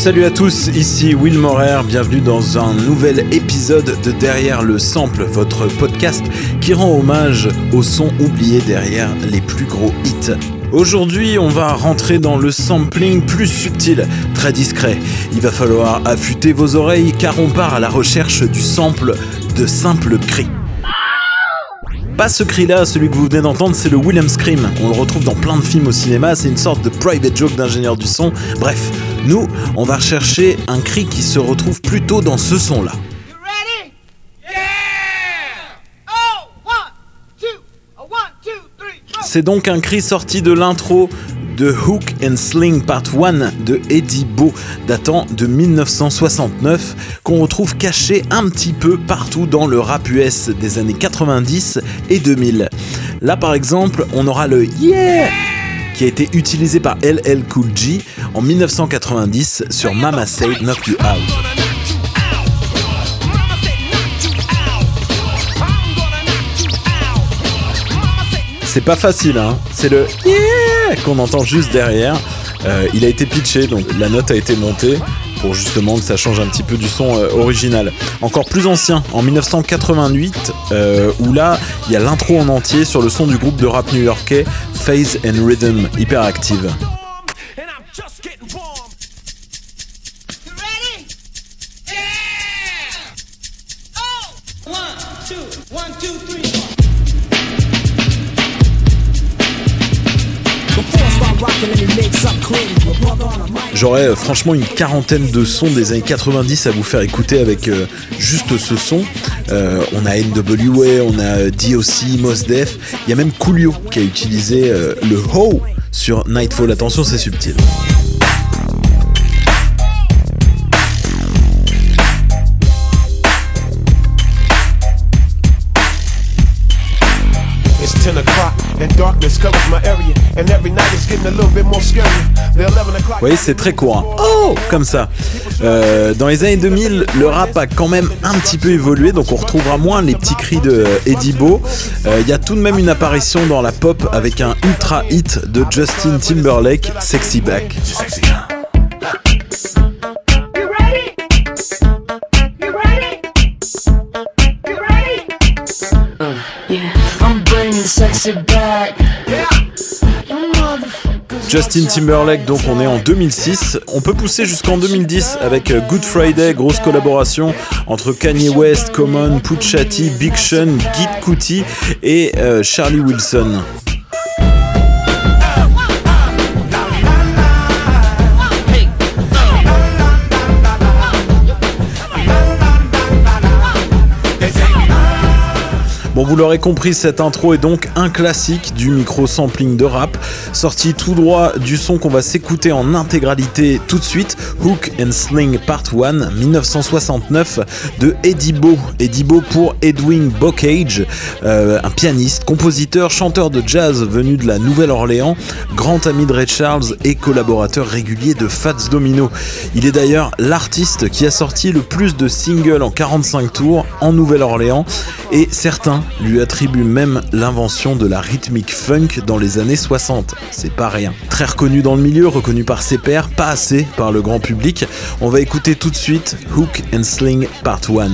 Salut à tous, ici Will Morer, bienvenue dans un nouvel épisode de Derrière le Sample, votre podcast qui rend hommage aux sons oubliés derrière les plus gros hits. Aujourd'hui, on va rentrer dans le sampling plus subtil, très discret. Il va falloir affûter vos oreilles car on part à la recherche du sample de simples cris. Pas ce cri-là, celui que vous venez d'entendre, c'est le William Scream. On le retrouve dans plein de films au cinéma, c'est une sorte de private joke d'ingénieur du son. Bref, nous, on va rechercher un cri qui se retrouve plutôt dans ce son-là. C'est donc un cri sorti de l'intro de Hook and Sling Part 1 de Eddie Bo, datant de 1969, qu'on retrouve caché un petit peu partout dans le rap US des années 90 et 2000. Là par exemple, on aura le Yeah qui a été utilisé par LL Cool J en 1990 sur Mama Say Knock You Out. C'est pas facile, hein. C'est le yeah qu'on entend juste derrière. Euh, il a été pitché, donc la note a été montée pour justement que ça change un petit peu du son euh, original. Encore plus ancien, en 1988, euh, où là, il y a l'intro en entier sur le son du groupe de rap new-yorkais Phase and Rhythm, Hyperactive. J'aurais euh, franchement une quarantaine de sons des années 90 à vous faire écouter avec euh, juste ce son. Euh, on a NWA, on a DOC, Mos Def, il y a même Coolio qui a utilisé le Ho sur Nightfall. Attention, c'est subtil. Vous voyez, c'est très courant. Oh Comme ça. Euh, dans les années 2000, le rap a quand même un petit peu évolué, donc on retrouvera moins les petits cris de Eddie Bo. Euh, il y a tout de même une apparition dans la pop avec un ultra hit de Justin Timberlake, Sexy Back. Justin Timberlake, donc on est en 2006. On peut pousser jusqu'en 2010 avec Good Friday, grosse collaboration entre Kanye West, Common, Puchati, Big Sean, Git Kuti et euh, Charlie Wilson. Bon, vous l'aurez compris, cette intro est donc un classique du micro-sampling de rap, sorti tout droit du son qu'on va s'écouter en intégralité tout de suite, Hook and Sling Part 1, 1969, de Eddie Bo. Eddie Bo pour Edwin Bocage, euh, un pianiste, compositeur, chanteur de jazz venu de la Nouvelle-Orléans, grand ami de Ray Charles et collaborateur régulier de Fats Domino. Il est d'ailleurs l'artiste qui a sorti le plus de singles en 45 tours en Nouvelle-Orléans et certains lui attribue même l'invention de la rythmique funk dans les années 60. C'est pas rien. Très reconnu dans le milieu, reconnu par ses pairs, pas assez par le grand public. On va écouter tout de suite Hook and Sling Part 1.